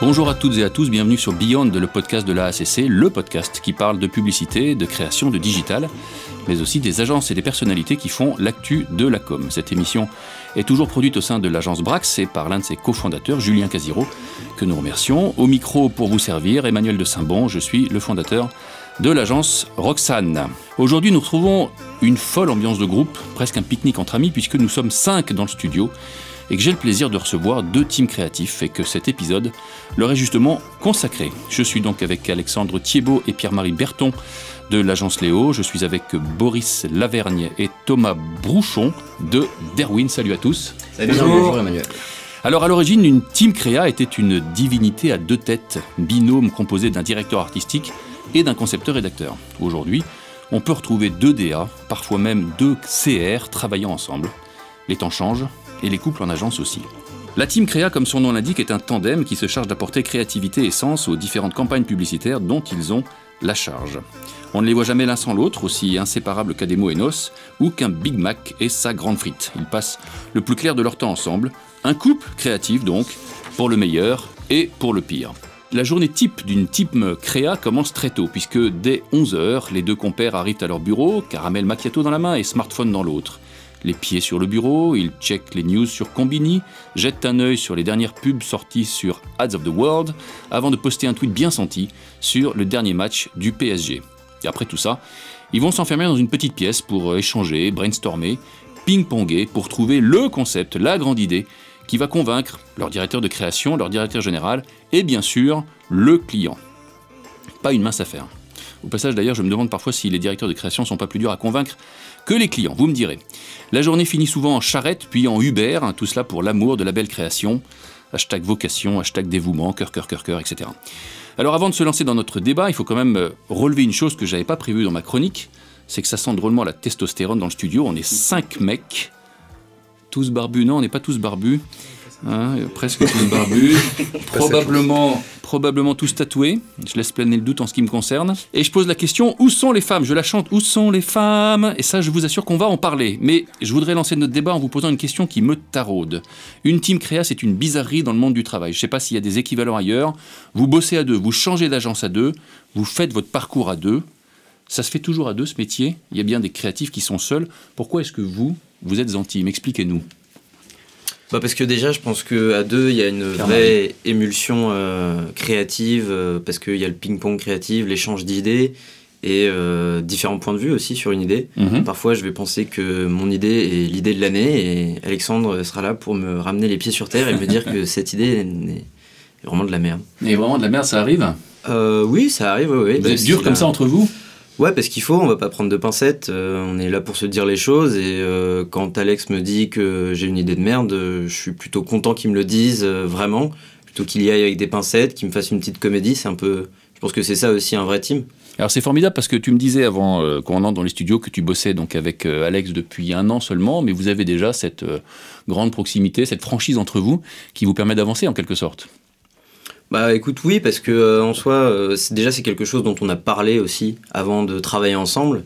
Bonjour à toutes et à tous, bienvenue sur Beyond, le podcast de la ACC, le podcast qui parle de publicité, de création, de digital, mais aussi des agences et des personnalités qui font l'actu de la com. Cette émission est toujours produite au sein de l'agence Brax et par l'un de ses cofondateurs, Julien Casiro, que nous remercions. Au micro pour vous servir, Emmanuel de Saint-Bon, je suis le fondateur de l'agence Roxane. Aujourd'hui, nous retrouvons une folle ambiance de groupe, presque un pique-nique entre amis, puisque nous sommes cinq dans le studio et que j'ai le plaisir de recevoir deux teams créatifs et que cet épisode leur est justement consacré. Je suis donc avec Alexandre Thiebaud et Pierre-Marie Berton de l'agence Léo. Je suis avec Boris Lavergne et Thomas Brouchon de Derwin. Salut à tous. Salut, bonjour Emmanuel. Alors à l'origine, une team créa était une divinité à deux têtes, binôme composé d'un directeur artistique et d'un concepteur-rédacteur. Aujourd'hui, on peut retrouver deux DA, parfois même deux CR travaillant ensemble. Les temps changent, et les couples en agence aussi. La team Créa, comme son nom l'indique, est un tandem qui se charge d'apporter créativité et sens aux différentes campagnes publicitaires dont ils ont la charge. On ne les voit jamais l'un sans l'autre, aussi inséparables qu'Ademo et Nos, ou qu'un Big Mac et sa grande frite. Ils passent le plus clair de leur temps ensemble. Un couple créatif donc, pour le meilleur et pour le pire. La journée type d'une team créa commence très tôt, puisque dès 11h, les deux compères arrivent à leur bureau, caramel macchiato dans la main et smartphone dans l'autre les pieds sur le bureau, ils checkent les news sur Combini, jettent un œil sur les dernières pubs sorties sur Ads of the World, avant de poster un tweet bien senti sur le dernier match du PSG. Et après tout ça, ils vont s'enfermer dans une petite pièce pour échanger, brainstormer, ping-ponger, pour trouver le concept, la grande idée, qui va convaincre leur directeur de création, leur directeur général, et bien sûr, le client. Pas une mince affaire. Au passage d'ailleurs, je me demande parfois si les directeurs de création sont pas plus durs à convaincre que les clients, vous me direz. La journée finit souvent en charrette, puis en Uber, hein, tout cela pour l'amour de la belle création. Hashtag vocation, hashtag dévouement, cœur, cœur, cœur, cœur, etc. Alors avant de se lancer dans notre débat, il faut quand même euh, relever une chose que j'avais pas prévue dans ma chronique, c'est que ça sent drôlement la testostérone dans le studio. On est cinq mecs, tous barbus. Non, on n'est pas tous barbus. Hein, presque tous barbus, probablement, probablement tous tatoués. Je laisse planer le doute en ce qui me concerne. Et je pose la question où sont les femmes? Je la chante où sont les femmes? Et ça, je vous assure qu'on va en parler. Mais je voudrais lancer notre débat en vous posant une question qui me taraude. Une team créa, c'est une bizarrerie dans le monde du travail. Je ne sais pas s'il y a des équivalents ailleurs. Vous bossez à deux, vous changez d'agence à deux, vous faites votre parcours à deux. Ça se fait toujours à deux ce métier? Il y a bien des créatifs qui sont seuls. Pourquoi est-ce que vous, vous êtes en team Expliquez-nous bah parce que déjà, je pense qu'à deux, il y a une vraie émulsion euh, créative, euh, parce qu'il y a le ping-pong créatif, l'échange d'idées et euh, différents points de vue aussi sur une idée. Mhm. Parfois, je vais penser que mon idée est l'idée de l'année et Alexandre sera là pour me ramener les pieds sur terre et me dire que cette idée est vraiment de la merde. Et vraiment de la merde, ça arrive? Oui, ça arrive, oui. oui. Vous êtes dur comme ça entre vous? Ouais, parce qu'il faut, on va pas prendre de pincettes, euh, on est là pour se dire les choses, et euh, quand Alex me dit que j'ai une idée de merde, je suis plutôt content qu'il me le dise euh, vraiment, plutôt qu'il y aille avec des pincettes, qu'il me fasse une petite comédie, c'est un peu... Je pense que c'est ça aussi un vrai team. Alors c'est formidable parce que tu me disais avant qu'on entre dans les studios que tu bossais donc avec Alex depuis un an seulement, mais vous avez déjà cette grande proximité, cette franchise entre vous qui vous permet d'avancer en quelque sorte. Bah écoute oui parce que euh, en soi euh, déjà c'est quelque chose dont on a parlé aussi avant de travailler ensemble.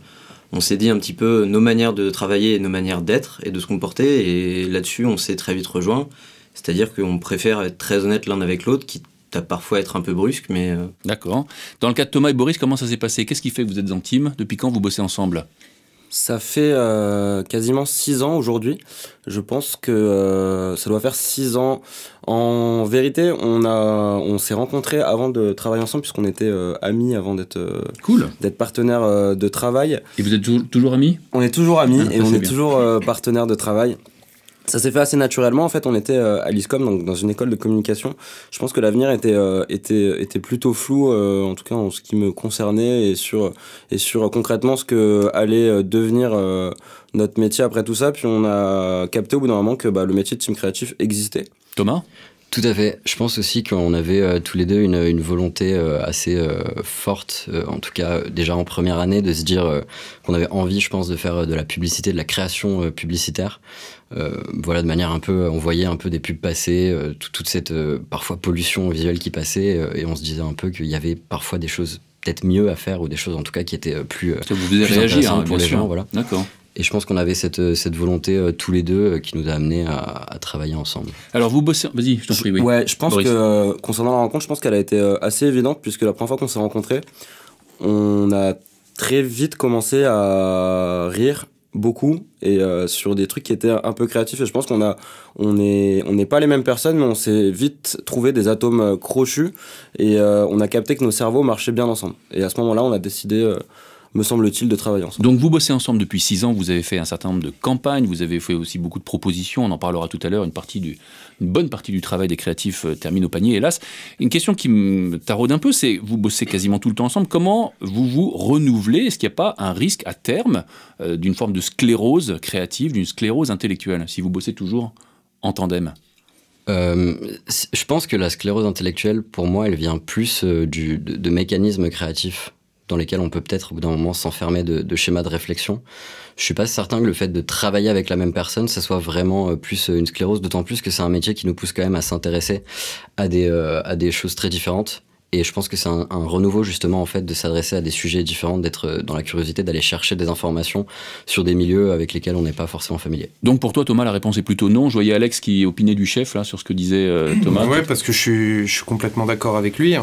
On s'est dit un petit peu nos manières de travailler et nos manières d'être et de se comporter et là-dessus on s'est très vite rejoint. C'est-à-dire qu'on préfère être très honnête l'un avec l'autre, qui à parfois être un peu brusque, mais... Euh, D'accord. Dans le cas de Thomas et Boris, comment ça s'est passé? Qu'est-ce qui fait que vous êtes en team? Depuis quand vous bossez ensemble? Ça fait euh, quasiment six ans aujourd'hui. Je pense que euh, ça doit faire six ans. En vérité, on a, on s'est rencontrés avant de travailler ensemble puisqu'on était euh, amis avant d'être cool, d'être partenaires de travail. Et vous êtes toujours, amis? On est toujours amis ah, et on est toujours partenaires de travail. Ça s'est fait assez naturellement. En fait, on était euh, à l'ISCOM, donc dans une école de communication. Je pense que l'avenir était, euh, était, était plutôt flou, euh, en tout cas en ce qui me concernait et sur, et sur concrètement ce que allait devenir notre métier après tout ça. Puis on a capté au bout d'un moment que bah, le métier de team créatif existait. Thomas? Tout à fait. Je pense aussi qu'on avait tous les deux une, une volonté assez forte, en tout cas déjà en première année, de se dire qu'on avait envie, je pense, de faire de la publicité, de la création publicitaire. Euh, voilà, de manière un peu, on voyait un peu des pubs passer, euh, toute cette euh, parfois pollution visuelle qui passait, et on se disait un peu qu'il y avait parfois des choses peut-être mieux à faire ou des choses en tout cas qui étaient plus, vous plus réagir, hein, pour les gens. Voilà. D'accord. Et je pense qu'on avait cette, cette volonté tous les deux qui nous a amené à, travailler ensemble. Alors vous bossez, vas-y, je t'en prie. Oui. Ouais, je pense que concernant la rencontre, je pense qu'elle a été assez évidente puisque la première fois qu'on s'est rencontrés, on a très vite commencé à rire beaucoup et euh, sur des trucs qui étaient un peu créatifs et je pense qu'on a on est on n'est pas les mêmes personnes mais on s'est vite trouvé des atomes euh, crochus et euh, on a capté que nos cerveaux marchaient bien ensemble et à ce moment-là on a décidé me semble-t-il, de travailler ensemble. Donc vous bossez ensemble depuis six ans, vous avez fait un certain nombre de campagnes, vous avez fait aussi beaucoup de propositions, on en parlera tout à l'heure, une, partie du, une bonne partie du travail des créatifs euh, termine au panier, hélas. Une question qui me taraude un peu, c'est vous bossez quasiment tout le temps ensemble, comment vous vous renouvelez? Est-ce qu'il n'y a pas un risque à terme euh, d'une forme de sclérose créative, d'une sclérose intellectuelle, si vous bossez toujours en tandem? Euh, je pense que la sclérose intellectuelle, pour moi, elle vient plus du, de mécanismes créatifs dans lesquels on peut peut-être au bout d'un moment s'enfermer de, schémas de réflexion. Je suis pas certain que le fait de travailler avec la même personne, ça soit vraiment euh, plus euh, une sclérose, d'autant plus que c'est un métier qui nous pousse quand même à s'intéresser à des, euh, à des choses très différentes. Et je pense que c'est un, renouveau justement en fait de s'adresser à des sujets différents, d'être dans la curiosité, d'aller chercher des informations sur des milieux avec lesquels on n'est pas forcément familier. Donc pour toi Thomas, la réponse est plutôt non. Je voyais Alex qui opinait du chef là sur ce que disait Thomas. Ouais, parce que je suis, je suis complètement d'accord avec lui.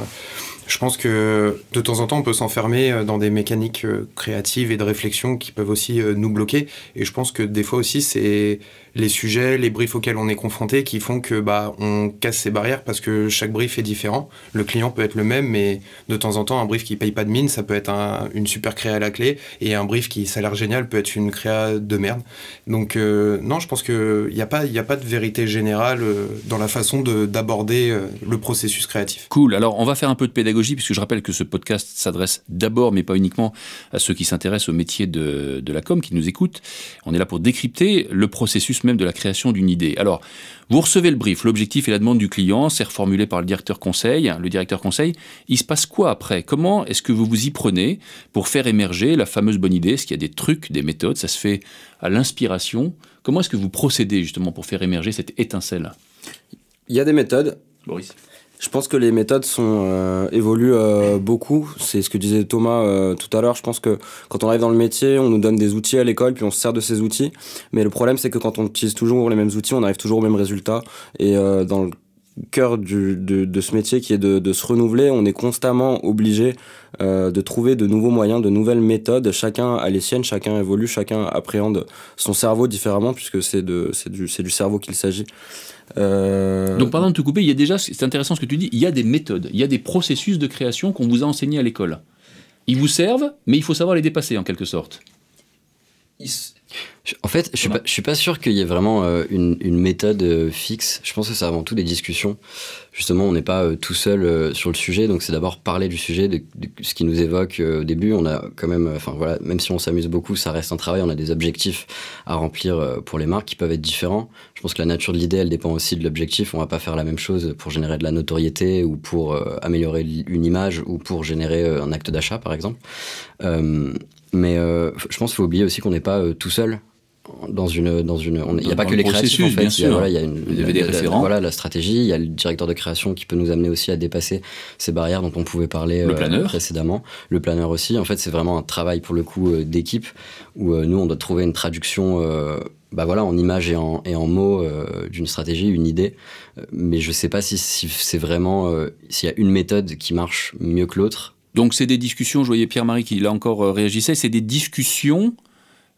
Je pense que de temps en temps, on peut s'enfermer euh, dans des mécaniques euh, créatives et de réflexion qui peuvent aussi euh, nous bloquer. Et je pense que des fois aussi, c'est les sujets, les briefs auxquels on est confronté qui font que bah on casse ces barrières parce que chaque brief est différent. Le client peut être le même, mais de temps en temps, un brief qui paye pas de mine, ça peut être une super créa à la clé, et un brief qui ça a l'air génial peut être une créa de merde. Donc non, je pense que il a a pas de vérité générale dans la façon d'aborder le processus créatif. Cool. Alors on va faire un peu de pédagogie puisque je rappelle que ce podcast s'adresse d'abord, mais pas uniquement, à ceux qui s'intéressent au métier de, de la com, qui nous écoutent. On est là pour décrypter le processus même de la création d'une idée. Alors, vous recevez le brief, l'objectif et la demande du client, c'est reformulé par le directeur conseil. Le directeur conseil, il se passe quoi après? Comment est-ce que vous vous y prenez pour faire émerger la fameuse bonne idée? Est-ce qu'il y a des trucs, des méthodes? Ça se fait à l'inspiration. Comment est-ce que vous procédez justement pour faire émerger cette étincelle? Il y a des méthodes. Boris je pense que les méthodes sont euh, évoluent euh, beaucoup. C'est ce que disait Thomas euh, tout à l'heure. Je pense que quand on arrive dans le métier, on nous donne des outils à l'école, puis on se sert de ces outils. Mais le problème, c'est que quand on utilise toujours les mêmes outils, on arrive toujours au même résultat. Et dans le cœur du, de, de, ce métier qui est de, de, se renouveler, on est constamment obligé de trouver de nouveaux moyens, de nouvelles méthodes. Chacun a les siennes, chacun évolue, chacun appréhende son cerveau différemment, puisque c'est du, du cerveau qu'il s'agit. Euh, Donc, pardon de te couper, il y a déjà, c'est intéressant ce que tu dis, il y a des méthodes, il y a des processus de création qu'on vous a enseignés à l'école. Ils vous servent, mais il faut savoir les dépasser en quelque sorte. En fait, je suis pas, suis pas sûr qu'il y ait vraiment euh, une, méthode euh, fixe. Je pense que c'est avant tout des discussions. Justement, on n'est pas euh, tout seul sur le sujet, donc c'est d'abord parler du sujet, de, ce qui nous évoque au début. On a quand même, enfin voilà, même si on s'amuse beaucoup, ça reste un travail. On a des objectifs à remplir pour les marques qui peuvent être différents. Je pense que la nature de l'idée, elle dépend aussi de l'objectif. On va pas faire la même chose pour générer de la notoriété ou pour améliorer une image ou pour générer un acte d'achat, par exemple. mais je pense qu'il faut oublier aussi qu'on n'est pas tout seul dans une dans une il n'y a pas que les créatifs en fait. Il y a, voilà, il y a une, des référents. voilà la stratégie il y a le directeur de création qui peut nous amener aussi à dépasser ces barrières dont on pouvait parler le euh, précédemment. Le planeur aussi. En fait c'est vraiment un travail pour le coup euh, d'équipe où euh, nous on doit trouver une traduction bah voilà en images et en et en mots d'une stratégie une idée. Mais je sais pas si, si c'est vraiment s'il y a une méthode qui marche mieux que l'autre. Donc c'est des discussions je voyais Pierre-Marie qui là encore réagissait. C'est des discussions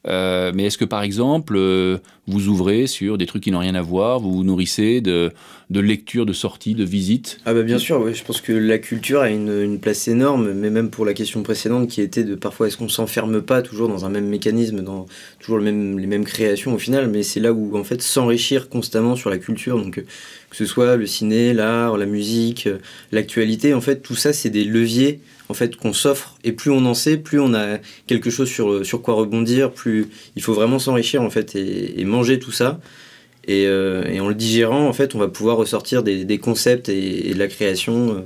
mais est-ce que par exemple, euh, vous ouvrez sur des trucs qui n'ont rien à voir, vous vous nourrissez de, de lectures, de sorties, de visites. Ah bah bien sûr, je pense que la culture a une, place énorme, mais même pour la question précédente qui était de parfois est-ce qu'on s'enferme pas toujours dans un même mécanisme, dans toujours les mêmes créations au final, mais c'est là où en fait s'enrichir constamment sur la culture, donc que ce soit le ciné, l'art, la musique, l'actualité, en fait tout ça c'est des leviers en fait qu'on s'offre. Et plus on en sait, plus on a quelque chose sur, sur quoi rebondir, plus il faut vraiment s'enrichir en fait et, manger tout ça. Euh, et, en le digérant, en fait, on va pouvoir ressortir des, concepts et, de la création. Euh,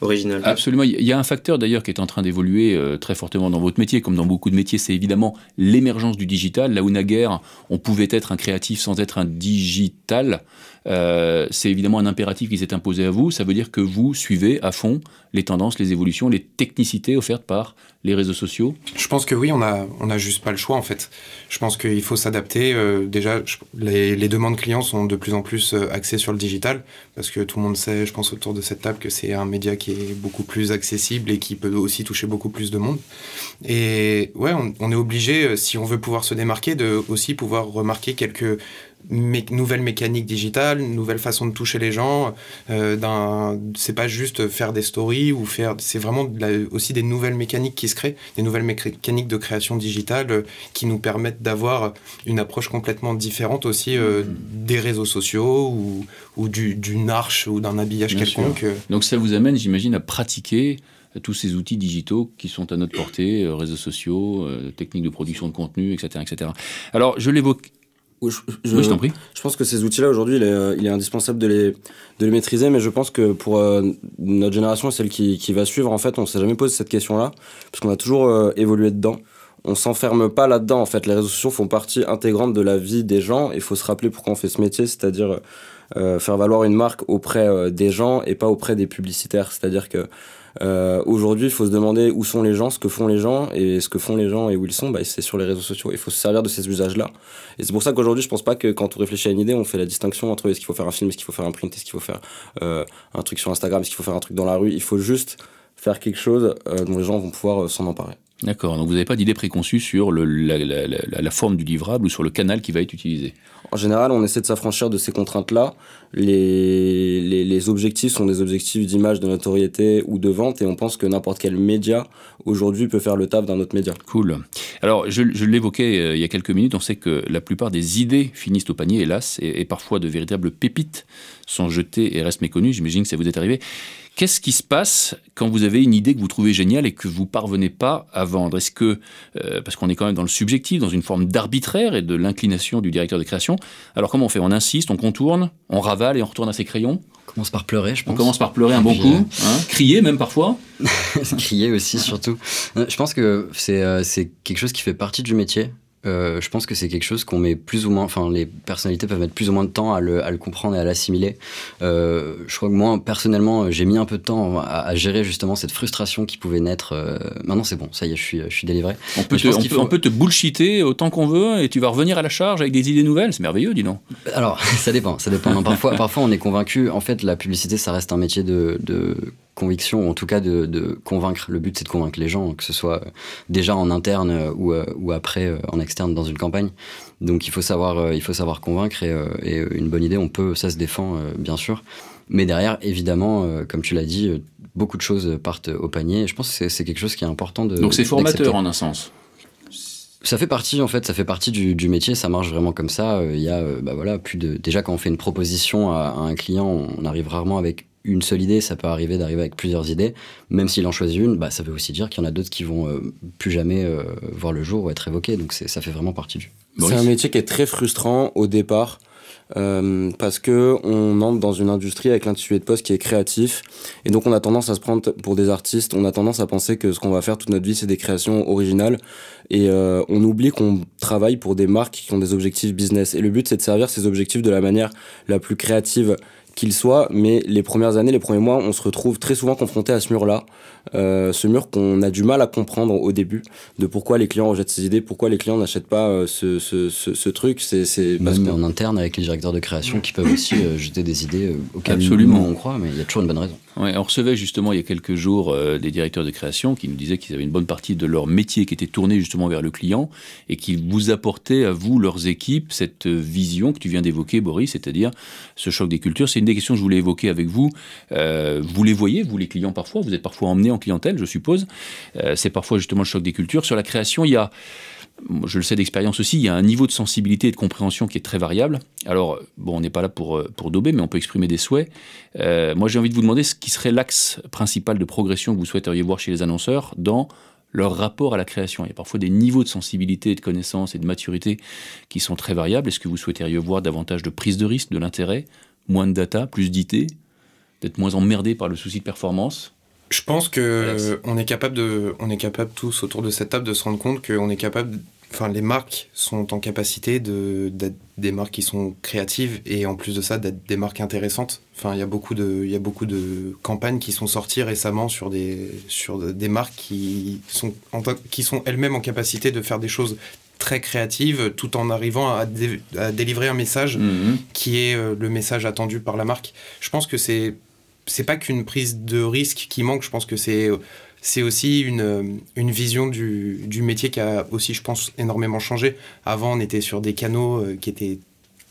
original. Absolument. Il y a un facteur d'ailleurs qui est en train d'évoluer euh, très fortement dans votre métier, comme dans beaucoup de métiers, c'est évidemment l'émergence du digital. Là où naguère, on pouvait être un créatif sans être un digital, euh, c'est évidemment un impératif qui s'est imposé à vous. Ça veut dire que vous suivez à fond les tendances, les évolutions, les technicités offertes par les réseaux sociaux Je pense que oui, on n'a on a juste pas le choix en fait. Je pense qu'il faut s'adapter. Euh, déjà, les, demandes clients sont de plus en plus euh, axées sur le digital parce que tout le monde sait, je pense autour de cette table, que c'est un média qui est beaucoup plus accessible et qui peut aussi toucher beaucoup plus de monde. Et ouais, on, on est obligé, si on veut pouvoir se démarquer, de aussi pouvoir remarquer quelques nouvelles mécaniques digitales, nouvelle façon de toucher les gens. Euh, c'est pas juste faire des stories ou faire. C'est vraiment aussi des nouvelles mécaniques qui se créent, des nouvelles mécaniques de création digitale euh, qui nous permettent d'avoir une approche complètement différente aussi euh, mm-hmm. des réseaux sociaux ou, ou d'une arche ou d'un habillage quelconque. Donc ça vous amène, j'imagine, à pratiquer tous ces outils digitaux qui sont à notre portée, réseaux sociaux, techniques de production de contenu, etc. etc. Alors, je l'évoque je, je, prie. Je pense que ces outils-là, aujourd'hui, il, il est, indispensable de les, de les maîtriser, mais je pense que pour euh, notre génération, celle qui, qui, va suivre, en fait, on s'est jamais posé cette question-là, parce qu'on a toujours euh, évolué dedans. On s'enferme pas là-dedans, en fait. Les réseaux sociaux font partie intégrante de la vie des gens, il faut se rappeler pourquoi on fait ce métier, c'est-à-dire euh, faire valoir une marque auprès des gens et pas auprès des publicitaires. C'est-à-dire que euh, Aujourd'hui, il faut se demander où sont les gens, ce que font les gens, et ce que font les gens et où ils sont, bah, c'est sur les réseaux sociaux. Il faut se servir de ces usages-là. Et c'est pour ça qu'aujourd'hui, je pense pas que quand on réfléchit à une idée, on fait la distinction entre est-ce qu'il faut faire un film, est-ce qu'il faut faire un print, est-ce qu'il faut faire euh, un truc sur Instagram, est-ce qu'il faut faire un truc dans la rue. Il faut juste faire quelque chose euh, dont les gens vont pouvoir euh, s'en emparer. D'accord, donc vous n'avez pas d'idée préconçue sur le, la, la, la, la, forme du livrable ou sur le canal qui va être utilisé En général, on essaie de s'affranchir de ces contraintes-là. Les, les, les, objectifs sont des objectifs d'image, de notoriété ou de vente, et on pense que n'importe quel média aujourd'hui peut faire le taf d'un autre média. Cool. Alors, je, je l'évoquais euh, il y a quelques minutes, on sait que la plupart des idées finissent au panier, hélas, et, et parfois de véritables pépites sont jetées et restent méconnues. J'imagine que ça vous est arrivé. Qu'est-ce qui se passe quand vous avez une idée que vous trouvez géniale et que vous parvenez pas à vendre? Est-ce que, euh, parce qu'on est quand même dans le subjectif, dans une forme d'arbitraire et de l'inclination du directeur de création, alors comment on fait? On insiste, on contourne, on ravale et on retourne à ses crayons? On commence par pleurer, je pense. On commence par pleurer un bon coup, hein? Crier même parfois? crier aussi, surtout. Je pense que euh, c'est quelque chose qui fait partie du métier. Euh, je pense que c'est quelque chose qu'on met plus ou moins, enfin les personnalités peuvent mettre plus ou moins de temps à le, à le comprendre et à l'assimiler. Euh, je crois que moi personnellement j'ai mis un peu de temps à, à, gérer justement cette frustration qui pouvait naître. Euh, maintenant c'est bon, ça y est, je suis, je suis délivré. On peut, te, on, peut, faut... on peut, te, bullshiter autant qu'on veut et tu vas revenir à la charge avec des idées nouvelles, c'est merveilleux, dis donc. Alors ça dépend, ça dépend. Non, parfois, parfois on est convaincu. En fait, la publicité ça reste un métier de, de conviction, ou en tout cas de, de convaincre. Le but, c'est de convaincre les gens, que ce soit déjà en interne ou, ou après en externe dans une campagne. Donc il faut savoir, il faut savoir convaincre et, et une bonne idée, on peut, ça se défend bien sûr. Mais derrière, évidemment, comme tu l'as dit, beaucoup de choses partent au panier. Et je pense que c'est quelque chose qui est important de. Donc c'est formateur en un sens ça fait partie en fait, ça fait partie du, du, métier, ça marche vraiment comme ça. Il y a, bah voilà, plus de déjà quand on fait une proposition à, à un client, on arrive rarement avec une seule idée, ça peut arriver d'arriver avec plusieurs idées. Même s'il en choisit une, bah, ça veut aussi dire qu'il y en a d'autres qui vont euh, plus jamais euh, voir le jour ou être évoqués. Donc ça fait vraiment partie du. C'est un métier qui est très frustrant au départ. Euh, parce que on entre dans une industrie avec l'intitulé de poste qui est créatif et donc on a tendance à se prendre pour des artistes on a tendance à penser que ce qu'on va faire toute notre vie c'est des créations originales et euh, on oublie qu'on travaille pour des marques qui ont des objectifs business et le but c'est de servir ces objectifs de la manière la plus créative qu'il soit, mais les premières années, les premiers mois, on se retrouve très souvent confronté à ce mur-là, euh, ce mur qu'on a du mal à comprendre au début, de pourquoi les clients rejettent ces idées, pourquoi les clients n'achètent pas euh, ce, ce, ce, ce, truc. C'est, c'est Même que... en interne avec les directeurs de création qui peuvent aussi euh, jeter des idées auxquelles Absolument. on croit, mais il y a toujours une bonne raison. Ouais, on recevait justement il y a quelques jours euh, des directeurs de création qui nous disaient qu'ils avaient une bonne partie de leur métier qui était tourné justement vers le client et qu'ils vous apportaient à vous, leurs équipes, cette vision que tu viens d'évoquer, Boris, c'est-à-dire ce choc des cultures. C'est une des questions que je voulais évoquer avec vous. Euh, vous les voyez, vous les clients parfois, vous êtes parfois emmenés en clientèle, je suppose. Euh, c'est parfois justement le choc des cultures. Sur la création, il y a je le sais d'expérience aussi, il y a un niveau de sensibilité et de compréhension qui est très variable. Alors, bon, on n'est pas là pour, pour dober, mais on peut exprimer des souhaits. Euh, moi, j'ai envie de vous demander ce qui serait l'axe principal de progression que vous souhaiteriez voir chez les annonceurs dans leur rapport à la création. Il y a parfois des niveaux de sensibilité, de connaissance et de maturité qui sont très variables. Est-ce que vous souhaiteriez voir davantage de prise de risque, de l'intérêt, moins de data, plus d'idées, d'être moins emmerdé par le souci de performance? Je pense que on est capable de, on est capable tous autour de cette table de se rendre compte qu'on est capable, enfin les marques sont en capacité de d'être des marques qui sont créatives et en plus de ça d'être des marques intéressantes. Enfin il y a beaucoup de, il y a beaucoup de campagnes qui sont sorties récemment sur des sur des marques qui sont qui sont elles-mêmes en capacité de faire des choses très créatives tout en arrivant à, délivrer un message mhm. qui est euh, le message attendu par la marque. Je pense que c'est c'est pas qu'une prise de risque qui manque, je pense que c'est c'est aussi une, une vision du, du, métier qui a aussi, je pense, énormément changé. Avant, on était sur des canaux euh, qui étaient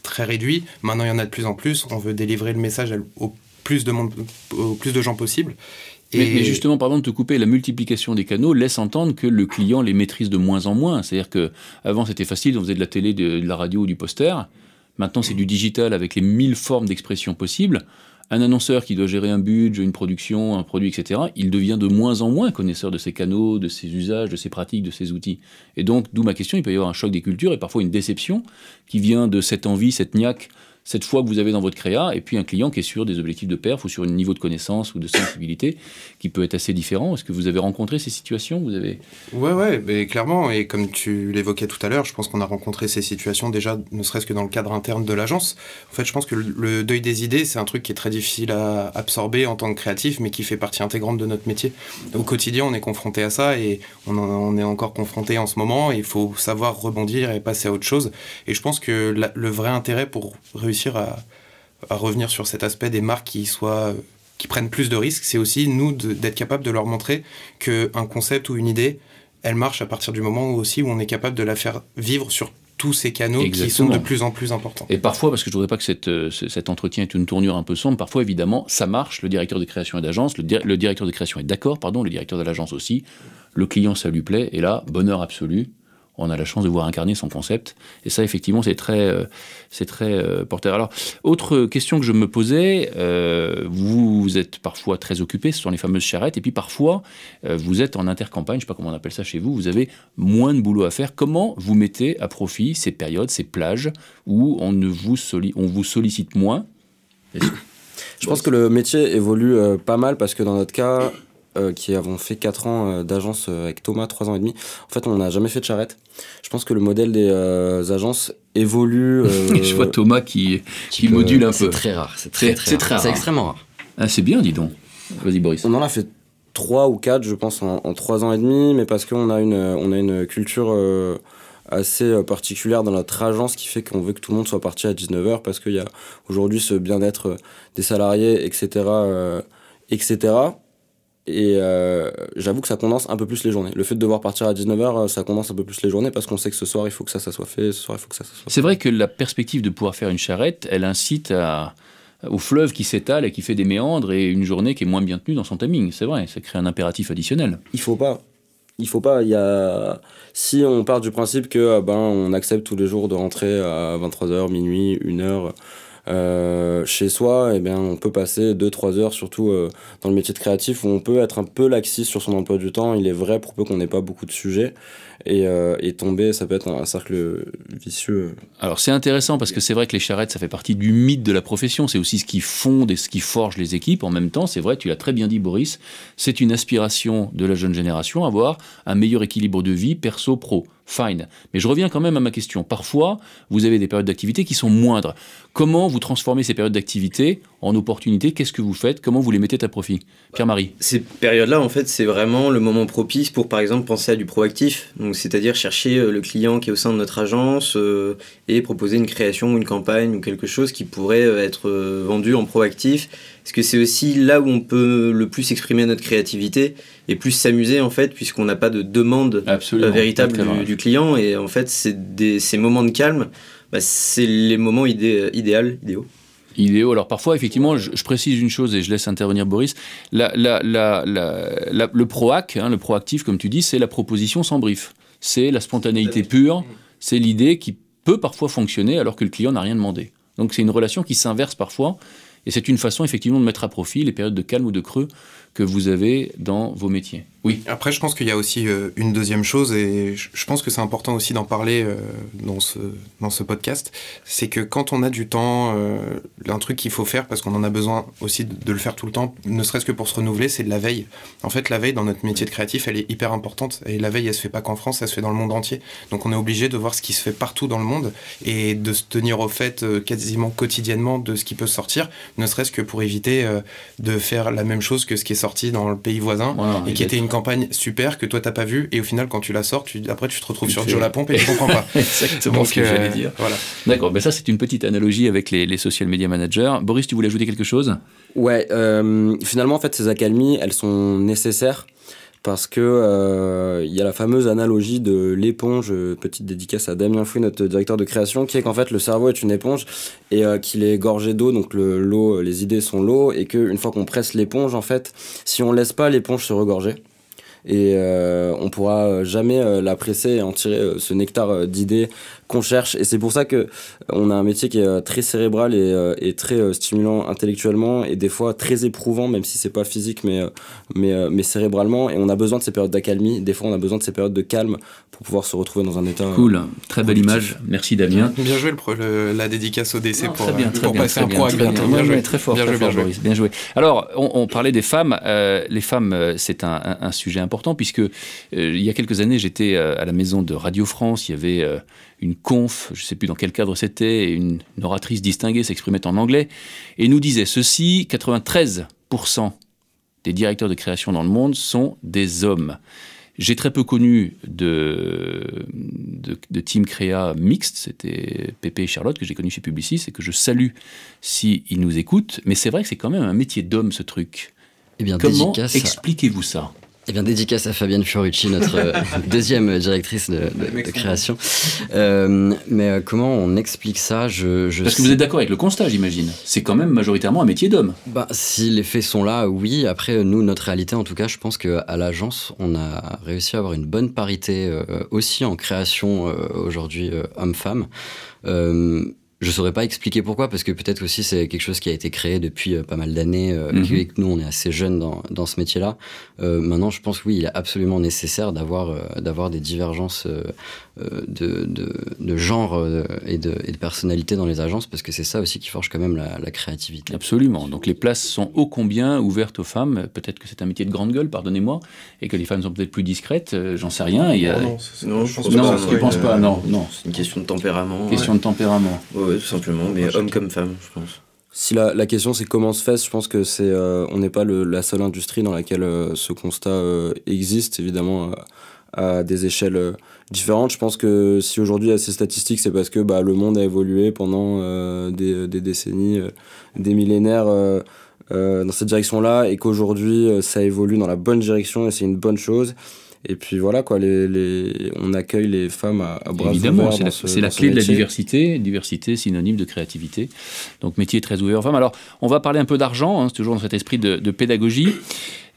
très réduits. Maintenant, il y en a de plus en plus. On veut délivrer le message au plus de, monde, au plus de gens possible. Et... Mais, justement, pardon de te couper, la multiplication des canaux laisse entendre que le client les maîtrise de moins en moins. C'est-à-dire que avant c'était facile, on faisait de la télé, de, de la radio ou du poster. Maintenant, c'est du digital avec les mille formes d'expression possibles un annonceur qui doit gérer un budget, une production, un produit, etc., il devient de moins en moins connaisseur de ses canaux, de ses usages, de ses pratiques, de ses outils. Et donc, d'où ma question, il peut y avoir un choc des cultures et parfois une déception qui vient de cette envie, cette niaque cette foi que vous avez dans votre créa, et puis un client qui est sur des objectifs de perf ou sur un niveau de connaissance ou de sensibilité qui peut être assez différent. Est-ce que vous avez rencontré ces situations? Vous avez... Ouais, ouais, mais clairement, et comme tu l'évoquais tout à l'heure, je pense qu'on a rencontré ces situations déjà, ne serait-ce que dans le cadre interne de l'agence. En fait, je pense que le deuil des idées, c'est un truc qui est très difficile à absorber en tant que créatif, mais qui fait partie intégrante de notre métier. Au quotidien, on est confronté à ça, et on, on est encore confronté en ce moment, il faut savoir rebondir et passer à autre chose. Et je pense que le vrai intérêt pour réussir à, revenir sur cet aspect des marques qui soient qui prennent plus de risques, c'est aussi nous d'être capable de leur montrer qu'un concept ou une idée, elle marche à partir du moment où aussi où on est capable de la faire vivre sur tous ces canaux qui sont de plus en plus importants. Et parfois, parce que je ne voudrais pas que cette, euh, cet entretien ait une tournure un peu sombre, parfois évidemment, ça marche, le directeur de création et d'agence, le, le, directeur de création est d'accord, pardon, le directeur de l'agence aussi, le client ça lui plaît, et là, bonheur absolu, on a la chance de voir incarner son concept. Et ça, effectivement, c'est très, euh, c'est très euh, porteur. Alors, autre question que je me posais, euh, vous êtes parfois très occupé, ce sont les fameuses charrettes, et puis parfois, vous êtes en intercampagne, je ne sais pas comment on appelle ça chez vous, vous avez moins de boulot à faire. Comment vous mettez à profit ces périodes, ces plages où on, ne vous, on vous sollicite moins? Je pense que le métier évolue pas mal parce que dans notre cas, euh, qui avons fait 4 ans euh, d'agence euh, avec Thomas, 3 ans et demi. En fait, on n'a jamais fait de charrette. Je pense que le modèle des agences évolue. Je vois Thomas qui, qui module un peu. C'est très rare. C'est très, très, rare. C'est extrêmement rare. Ah, c'est bien, dis donc. Vas-y, Boris. On en a fait 3 ou 4, je pense, en, en 3 ans et demi, mais parce qu'on a une, on a une culture assez particulière dans notre agence qui fait qu'on veut que tout le monde soit parti à 19h parce qu'il y a aujourd'hui ce bien-être des salariés, etc. etc. Et euh, j'avoue que ça condense un peu plus les journées. Le fait de devoir partir à 19h, euh, ça condense un peu plus les journées parce qu'on sait que ce soir, il faut que ça, ça soit fait, ce soir, il faut que ça, ça soit C'est vrai que la perspective de pouvoir faire une charrette, elle incite à, au fleuve qui s'étale et qui fait des méandres et une journée qui est moins bien tenue dans son timing. C'est vrai, ça crée un impératif additionnel. Il faut pas. Il faut pas. Il y a... Si on part du principe que euh, ben, on accepte tous les jours de rentrer à 23h, minuit, 1h, euh, chez soi, eh on peut passer 2-3 heures, surtout euh, dans le métier de créatif, où on peut être un peu laxiste sur son emploi du temps. Il est vrai pour peu qu'on n'ait pas beaucoup de sujets. Et, euh, et, tomber, ça peut être un, cercle vicieux. Alors c'est intéressant parce que c'est vrai que les charrettes, ça fait partie du mythe de la profession. C'est aussi ce qui fonde et ce qui forge les équipes. En même temps, c'est vrai, tu l'as très bien dit, Boris, c'est une aspiration de la jeune génération, avoir un meilleur équilibre de vie perso-pro fine. Mais je reviens quand même à ma question. Parfois, vous avez des périodes d'activité qui sont moindres. Comment vous transformez ces périodes d'activité en opportunités? Qu'est-ce que vous faites? Comment vous les mettez à profit? Pierre-Marie Ces périodes-là, en fait, c'est vraiment le moment propice pour, par exemple, penser à du proactif. Donc, c'est-à-dire chercher euh, le client qui est au sein de notre agence euh, et proposer une création, une campagne ou quelque chose qui pourrait euh, être vendu en proactif. Parce que c'est aussi là où on peut le plus exprimer notre créativité et plus s'amuser en fait, puisqu'on n'a pas de demande véritable du, client. Et en fait, c'est ces moments de calme, bah, c'est les moments idé idéal, idéaux idéaux. Alors parfois, effectivement, je, précise une chose et je laisse intervenir Boris. La, la, la, le proac, hein, le proactif, comme tu dis, c'est la proposition sans brief. C'est la spontanéité pure. C'est l'idée qui peut parfois fonctionner alors que le client n'a rien demandé. Donc c'est une relation qui s'inverse parfois et c'est une façon effectivement de mettre à profit les périodes de calme ou de creux que vous avez dans vos métiers. Oui. Après, je pense qu'il y a aussi euh, une deuxième chose, et je pense que c'est important aussi d'en parler euh, dans, ce, dans ce podcast, c'est que quand on a du temps, euh, un truc qu'il faut faire parce qu'on en a besoin aussi de le faire tout le temps, ne serait-ce que pour se renouveler, c'est de la veille. En fait, la veille dans notre métier de créatif, elle est hyper importante. Et la veille, elle se fait pas qu'en France, elle se fait dans le monde entier. Donc on est obligé de voir ce qui se fait partout dans le monde et de se tenir au fait quasiment quotidiennement de ce qui peut sortir, ne serait-ce que pour éviter de faire la même chose que ce qui est sorti dans le pays voisin et qui était une campagne super que toi t'as pas vu et au final quand tu la sors, tu, après tu te retrouves sur Joe la pompe et tu comprends pas. Exactement ce que j'allais dire. Voilà. D'accord, mais ça c'est une petite analogie avec les, les social media managers. Boris, tu voulais ajouter quelque chose? Ouais, euh, finalement, en fait, ces accalmies, elles sont nécessaires parce que euh, il y a la fameuse analogie de l'éponge, petite dédicace à Damien Fouy, notre directeur de création, qui est qu'en fait le cerveau est une éponge et euh, qu'il est gorgé d'eau, donc le, l'eau, les idées sont l'eau, et qu'une fois qu'on presse l'éponge, en fait, si on laisse pas l'éponge se regorger, et euh, on pourra jamais euh, la presser et en tirer euh, ce nectar d'idées qu'on cherche. Et c'est pour ça que on a un métier qui est très cérébral et, et, très stimulant intellectuellement et des fois très éprouvant même si c'est pas physique mais mais mais cérébralement. Et on a besoin de ces périodes d'accalmie. Des fois on a besoin de ces périodes de calme pour pouvoir se retrouver dans un état cool. Très belle image. Merci Damien. Bien joué le, la dédicace au décès pour, très bien, très pour bien, passer très un bien, pro bien, bien, joué. très fort, bien, très joué, fort Boris, bien joué. Alors on, on parlait des femmes. Les femmes c'est un, un, un, sujet important puisque euh, il y a quelques années, j'étais euh, à la maison de Radio France. Il y avait euh, une conf, je ne sais plus dans quel cadre c'était, et une, une oratrice distinguée s'exprimait en anglais et nous disait ceci 93% des directeurs de création dans le monde sont des hommes. J'ai très peu connu de, de, de team créa mixte, c'était Pépé et Charlotte que j'ai connu chez Publicis et que je salue s'ils si nous écoutent, mais c'est vrai que c'est quand même un métier d'homme ce truc. Eh bien, Comment expliquez-vous ça? Eh bien, dédicace à Fabienne Fiorucci, notre deuxième directrice de, de, de création. Euh, mais comment on explique ça? Je, je Parce que vous êtes d'accord avec le constat, j'imagine. C'est quand même majoritairement un métier d'homme. Bah, si les faits sont là, oui. Après, nous, notre réalité, en tout cas, je pense qu'à l'agence, on a réussi à avoir une bonne parité euh, aussi en création euh, aujourd'hui homme-femme. Je saurais pas expliquer pourquoi, parce que peut-être aussi c'est quelque chose qui a été créé depuis euh, pas mal d'années, euh, mm -hmm. que nous on est assez jeunes dans, dans ce métier-là. Euh, maintenant, je pense oui, il est absolument nécessaire d'avoir euh, d'avoir des divergences euh, de, de, de, genre et de, et de personnalité dans les agences, parce que c'est ça aussi qui forge quand même la, la, créativité. Absolument. Donc les places sont ô combien ouvertes aux femmes? Peut-être que c'est un métier de grande gueule, pardonnez-moi, et que les femmes sont peut-être plus discrètes. J'en sais rien. Il y a... Non, non, je pense non, pas. Tu penses pas Non, non. C'est une question de tempérament. Question ouais. de tempérament. Ouais, tout simplement. Mais homme comme femme, je pense. Si la, la question c'est comment se fait, je pense que c'est euh, on n'est pas le, la seule industrie dans laquelle euh, ce constat euh, existe, évidemment à des échelles différentes. Je pense que si aujourd'hui il y a ces statistiques, c'est parce que bah, le monde a évolué pendant des, des, décennies, des millénaires dans cette direction-là, et qu'aujourd'hui ça évolue dans la bonne direction et c'est une bonne chose. Et puis voilà, quoi, les, les, on accueille les femmes à, à bras Évidemment, c'est la, ce, la clé de la diversité. Diversité synonyme de créativité. Donc métier très ouvert aux femmes. Alors, on va parler un peu d'argent, hein, c'est toujours dans cet esprit de, de pédagogie.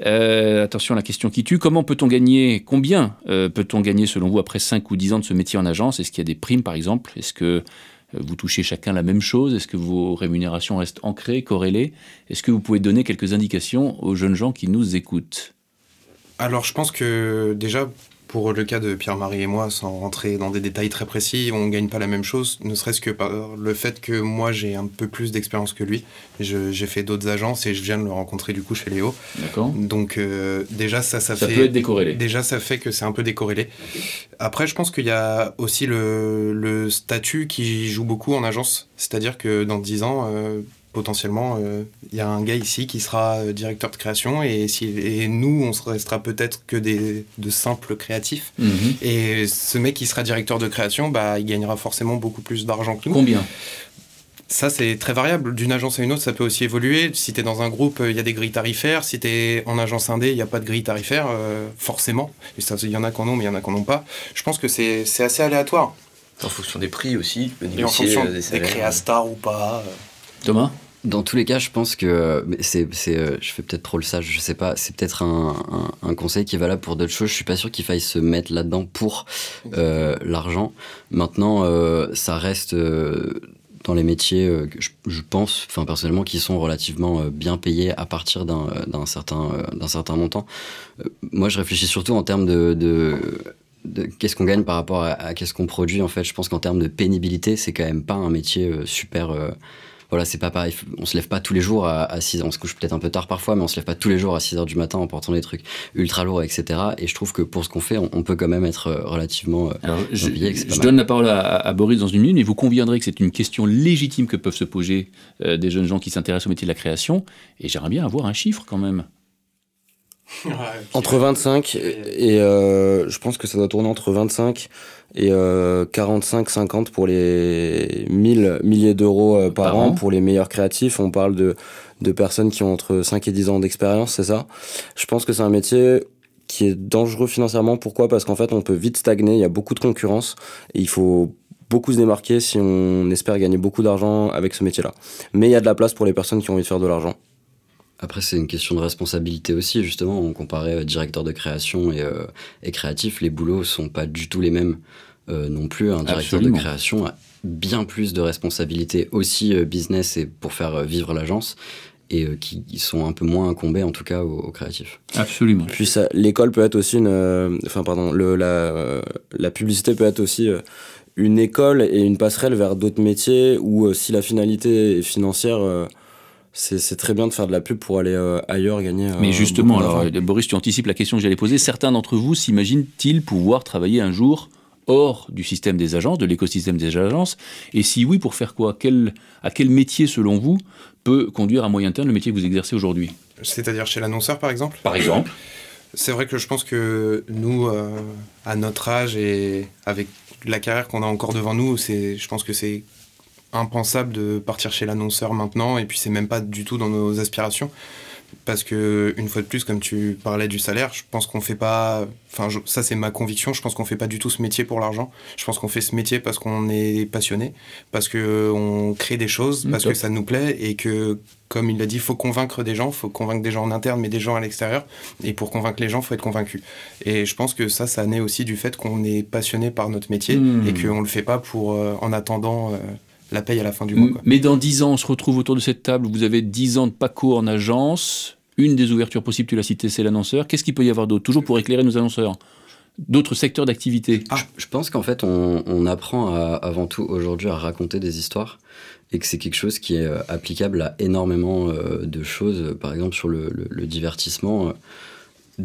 Euh, attention à la question qui tue. Comment peut-on gagner Combien euh, peut-on gagner selon vous après 5 ou 10 ans de ce métier en agence? Est-ce qu'il y a des primes par exemple? Est-ce que vous touchez chacun la même chose? Est-ce que vos rémunérations restent ancrées, corrélées? Est-ce que vous pouvez donner quelques indications aux jeunes gens qui nous écoutent? Alors je pense que déjà pour le cas de Pierre-Marie et moi, sans rentrer dans des détails très précis, on ne gagne pas la même chose, ne serait-ce que par le fait que moi j'ai un peu plus d'expérience que lui. J'ai fait d'autres agences et je viens de le rencontrer du coup chez Léo. D'accord. Donc euh, déjà ça, ça, ça fait. peut être décorrélé. Déjà ça fait que c'est un peu décorrélé. Après, je pense qu'il y a aussi le, le, statut qui joue beaucoup en agence. C'est-à-dire que dans 10 ans, euh, potentiellement, il euh, y a un gars ici qui sera euh, directeur de création et, si, et nous, on restera peut-être que des, de simples créatifs. Mm -hmm. Et ce mec qui sera directeur de création, bah, il gagnera forcément beaucoup plus d'argent que nous. Combien? Ça, c'est très variable. D'une agence à une autre, ça peut aussi évoluer. Si tu es dans un groupe, il y a des grilles tarifaires. Si tu es en agence indé, il n'y a pas de grille tarifaire, euh, forcément. Il y en a qui en ont, mais il y en a qui n'en ont pas. Je pense que c'est assez aléatoire. En fonction des prix aussi. Et en fonction des, des créastars ou pas. Thomas dans tous les cas, je pense que c'est, c'est, je fais peut-être trop le sage, je sais pas. C'est peut-être un, un, un, conseil qui est valable pour d'autres choses. Je suis pas sûr qu'il faille se mettre là-dedans pour euh, l'argent. Maintenant, euh, ça reste euh, dans les métiers, je, je, pense, enfin personnellement, qui sont relativement bien payés à partir d'un, d'un certain, d'un certain montant. moi, je réfléchis surtout en termes de, de de qu'est-ce qu'on gagne par rapport à, à qu'est-ce qu'on produit en fait je pense qu'en termes de pénibilité c'est quand même pas un métier super euh, voilà, c'est pas pareil. On se lève pas tous les jours à, 6 h On se couche peut-être un peu tard parfois, mais on se lève pas tous les jours à 6 h du matin en portant des trucs ultra lourds, etc. Et je trouve que pour ce qu'on fait, on, peut quand même être euh, relativement. Alors, je, je donne la parole à, Boris dans une minute, mais vous conviendrez que c'est une question légitime que peuvent se poser des jeunes gens qui s'intéressent au métier de la création. Et j'aimerais bien avoir un chiffre quand même. Entre 25 et, euh, je pense que ça doit tourner entre 25 et 45-50 euh, pour les 1000 milliers d'euros euh, par, an, pour les meilleurs créatifs. On parle de, de personnes qui ont entre 5 et 10 ans d'expérience, c'est ça? Je pense que c'est un métier qui est dangereux financièrement. Pourquoi? Parce qu'en fait, on peut vite stagner, il y a beaucoup de concurrence et il faut beaucoup se démarquer si on espère gagner beaucoup d'argent avec ce métier-là. Mais il y a de la place pour les personnes qui ont envie de faire de l'argent. Après, c'est une question de responsabilité aussi, justement. On comparait euh, directeur de création et, euh, et, créatif. Les boulots sont pas du tout les mêmes euh, non plus. Un directeur de création a bien plus de responsabilités aussi business et pour faire vivre l'agence et qui sont un peu moins incombés en tout cas aux, créatifs. Absolument. Puis l'école peut être aussi une, enfin pardon, le, la, la publicité peut être aussi une école et une passerelle vers d'autres métiers où si la finalité est financière c'est très bien de faire de la pub pour aller euh, ailleurs gagner. Mais euh, justement, alors, Boris, tu anticipes la question que j'allais poser. Certains d'entre vous s'imaginent-ils pouvoir travailler un jour hors du système des agences, de l'écosystème des agences? Et si oui, pour faire quoi? Quel, À quel métier, selon vous, peut conduire à moyen terme le métier que vous exercez aujourd'hui? C'est-à-dire chez l'annonceur, par exemple? Par exemple. C'est vrai que je pense que nous, euh, à notre âge et avec la carrière qu'on a encore devant nous, je pense que c'est impensable de partir chez l'annonceur maintenant, et puis c'est même pas du tout dans nos aspirations. Parce que, une fois de plus, comme tu parlais du salaire, je pense qu'on fait pas. Enfin, ça, c'est ma conviction. Je pense qu'on fait pas du tout ce métier pour l'argent. Je pense qu'on fait ce métier parce qu'on est passionné, parce qu'on crée des choses, mmh, parce que ça nous plaît, et que, comme il l'a dit, il faut convaincre des gens, il faut convaincre des gens en interne, mais des gens à l'extérieur. Et pour convaincre les gens, il faut être convaincu. Et je pense que ça, ça naît aussi du fait qu'on est passionné par notre métier mmh. et qu'on le fait pas pour, euh, en attendant. Euh, la paye à la fin du mois. Mais dans 10 ans, on se retrouve autour de cette table, vous avez 10 ans de parcours en agence, une des ouvertures possibles, tu l'as cité, c'est l'annonceur. Qu'est-ce qu'il peut y avoir d'autre? Toujours pour éclairer nos annonceurs D'autres secteurs d'activité ah. je, pense qu'en fait, on, apprend avant tout aujourd'hui à raconter des histoires et que c'est quelque chose qui est euh, applicable à énormément euh, de choses. Par exemple, sur le, le divertissement euh,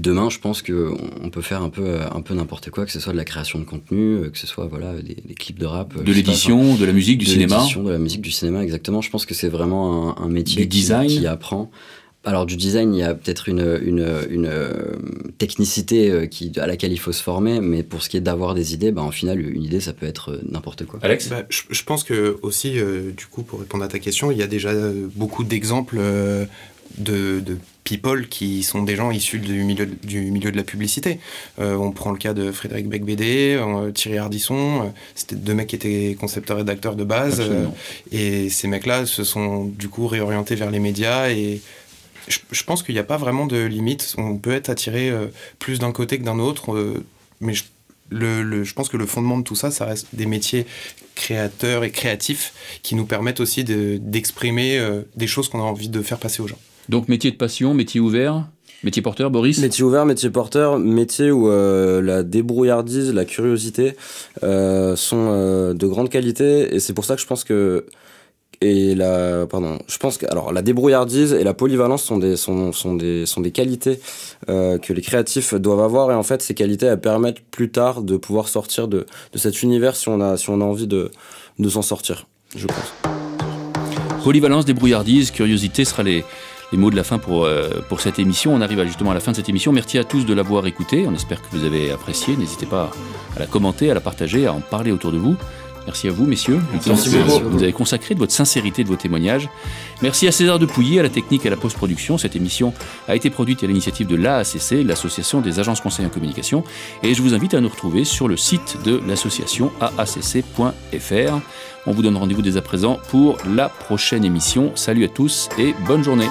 demain, je pense qu'on peut faire un peu, un peu n'importe quoi, que ce soit de la création de contenu, euh, que ce soit voilà, des, clips de rap. De l'édition, de la musique, du cinéma. De la musique, du cinéma, exactement. Je pense que c'est vraiment un, métier du design. Qui, apprend. Alors du design, il y a peut-être une, une, une, euh, technicité euh, qui, à laquelle il faut se former, mais pour ce qui est d'avoir des idées, bah, en final, une idée, ça peut être n'importe quoi. Alex bah, je, pense que aussi, du coup, pour répondre à ta question, il y a déjà beaucoup d'exemples de, de people qui sont des gens issus du milieu, du milieu de la publicité. Euh, on prend le cas de Frédéric Becbédé, euh, Thierry Ardisson, euh, c'était deux mecs qui étaient concepteurs rédacteurs de base, et ces mecs-là se sont du coup réorientés vers les médias et je, pense qu'il n'y a pas vraiment de limite. On peut être attiré plus d'un côté que d'un autre, mais je, le, je pense que le fondement de tout ça, ça reste des métiers créateurs et créatifs qui nous permettent aussi d'exprimer des choses qu'on a envie de faire passer aux gens. Donc métier de passion, métier ouvert Métier porteur, Boris Métier ouvert, métier porteur, métier où euh, la débrouillardise, la curiosité euh, sont euh, de grande qualité. Et c'est pour ça que je pense que. Et la, pardon, je pense que alors la débrouillardise et la polyvalence sont des sont, sont des sont des qualités que les créatifs doivent avoir et en fait ces qualités elles permettent plus tard de pouvoir sortir de, de cet univers si on a si on a envie de de s'en sortir, je pense. Polyvalence, débrouillardise, curiosité sera les les mots de la fin pour, euh, pour cette émission. On arrive justement à la fin de cette émission. Merci à tous de l'avoir écouté. On espère que vous avez apprécié. N'hésitez pas à la commenter, à la partager, à en parler autour de vous. Merci à vous, messieurs, Merci vous avez consacré de votre sincérité, de vos témoignages. Merci à César de Pouilly, à la technique et à la post-production. Cette émission a été produite à l'initiative de l'AACC, l'Association des agences conseils en communication. Et je vous invite à nous retrouver sur le site de l'association aacc.fr. On vous donne rendez-vous dès à présent pour la prochaine émission. Salut à tous et bonne journée.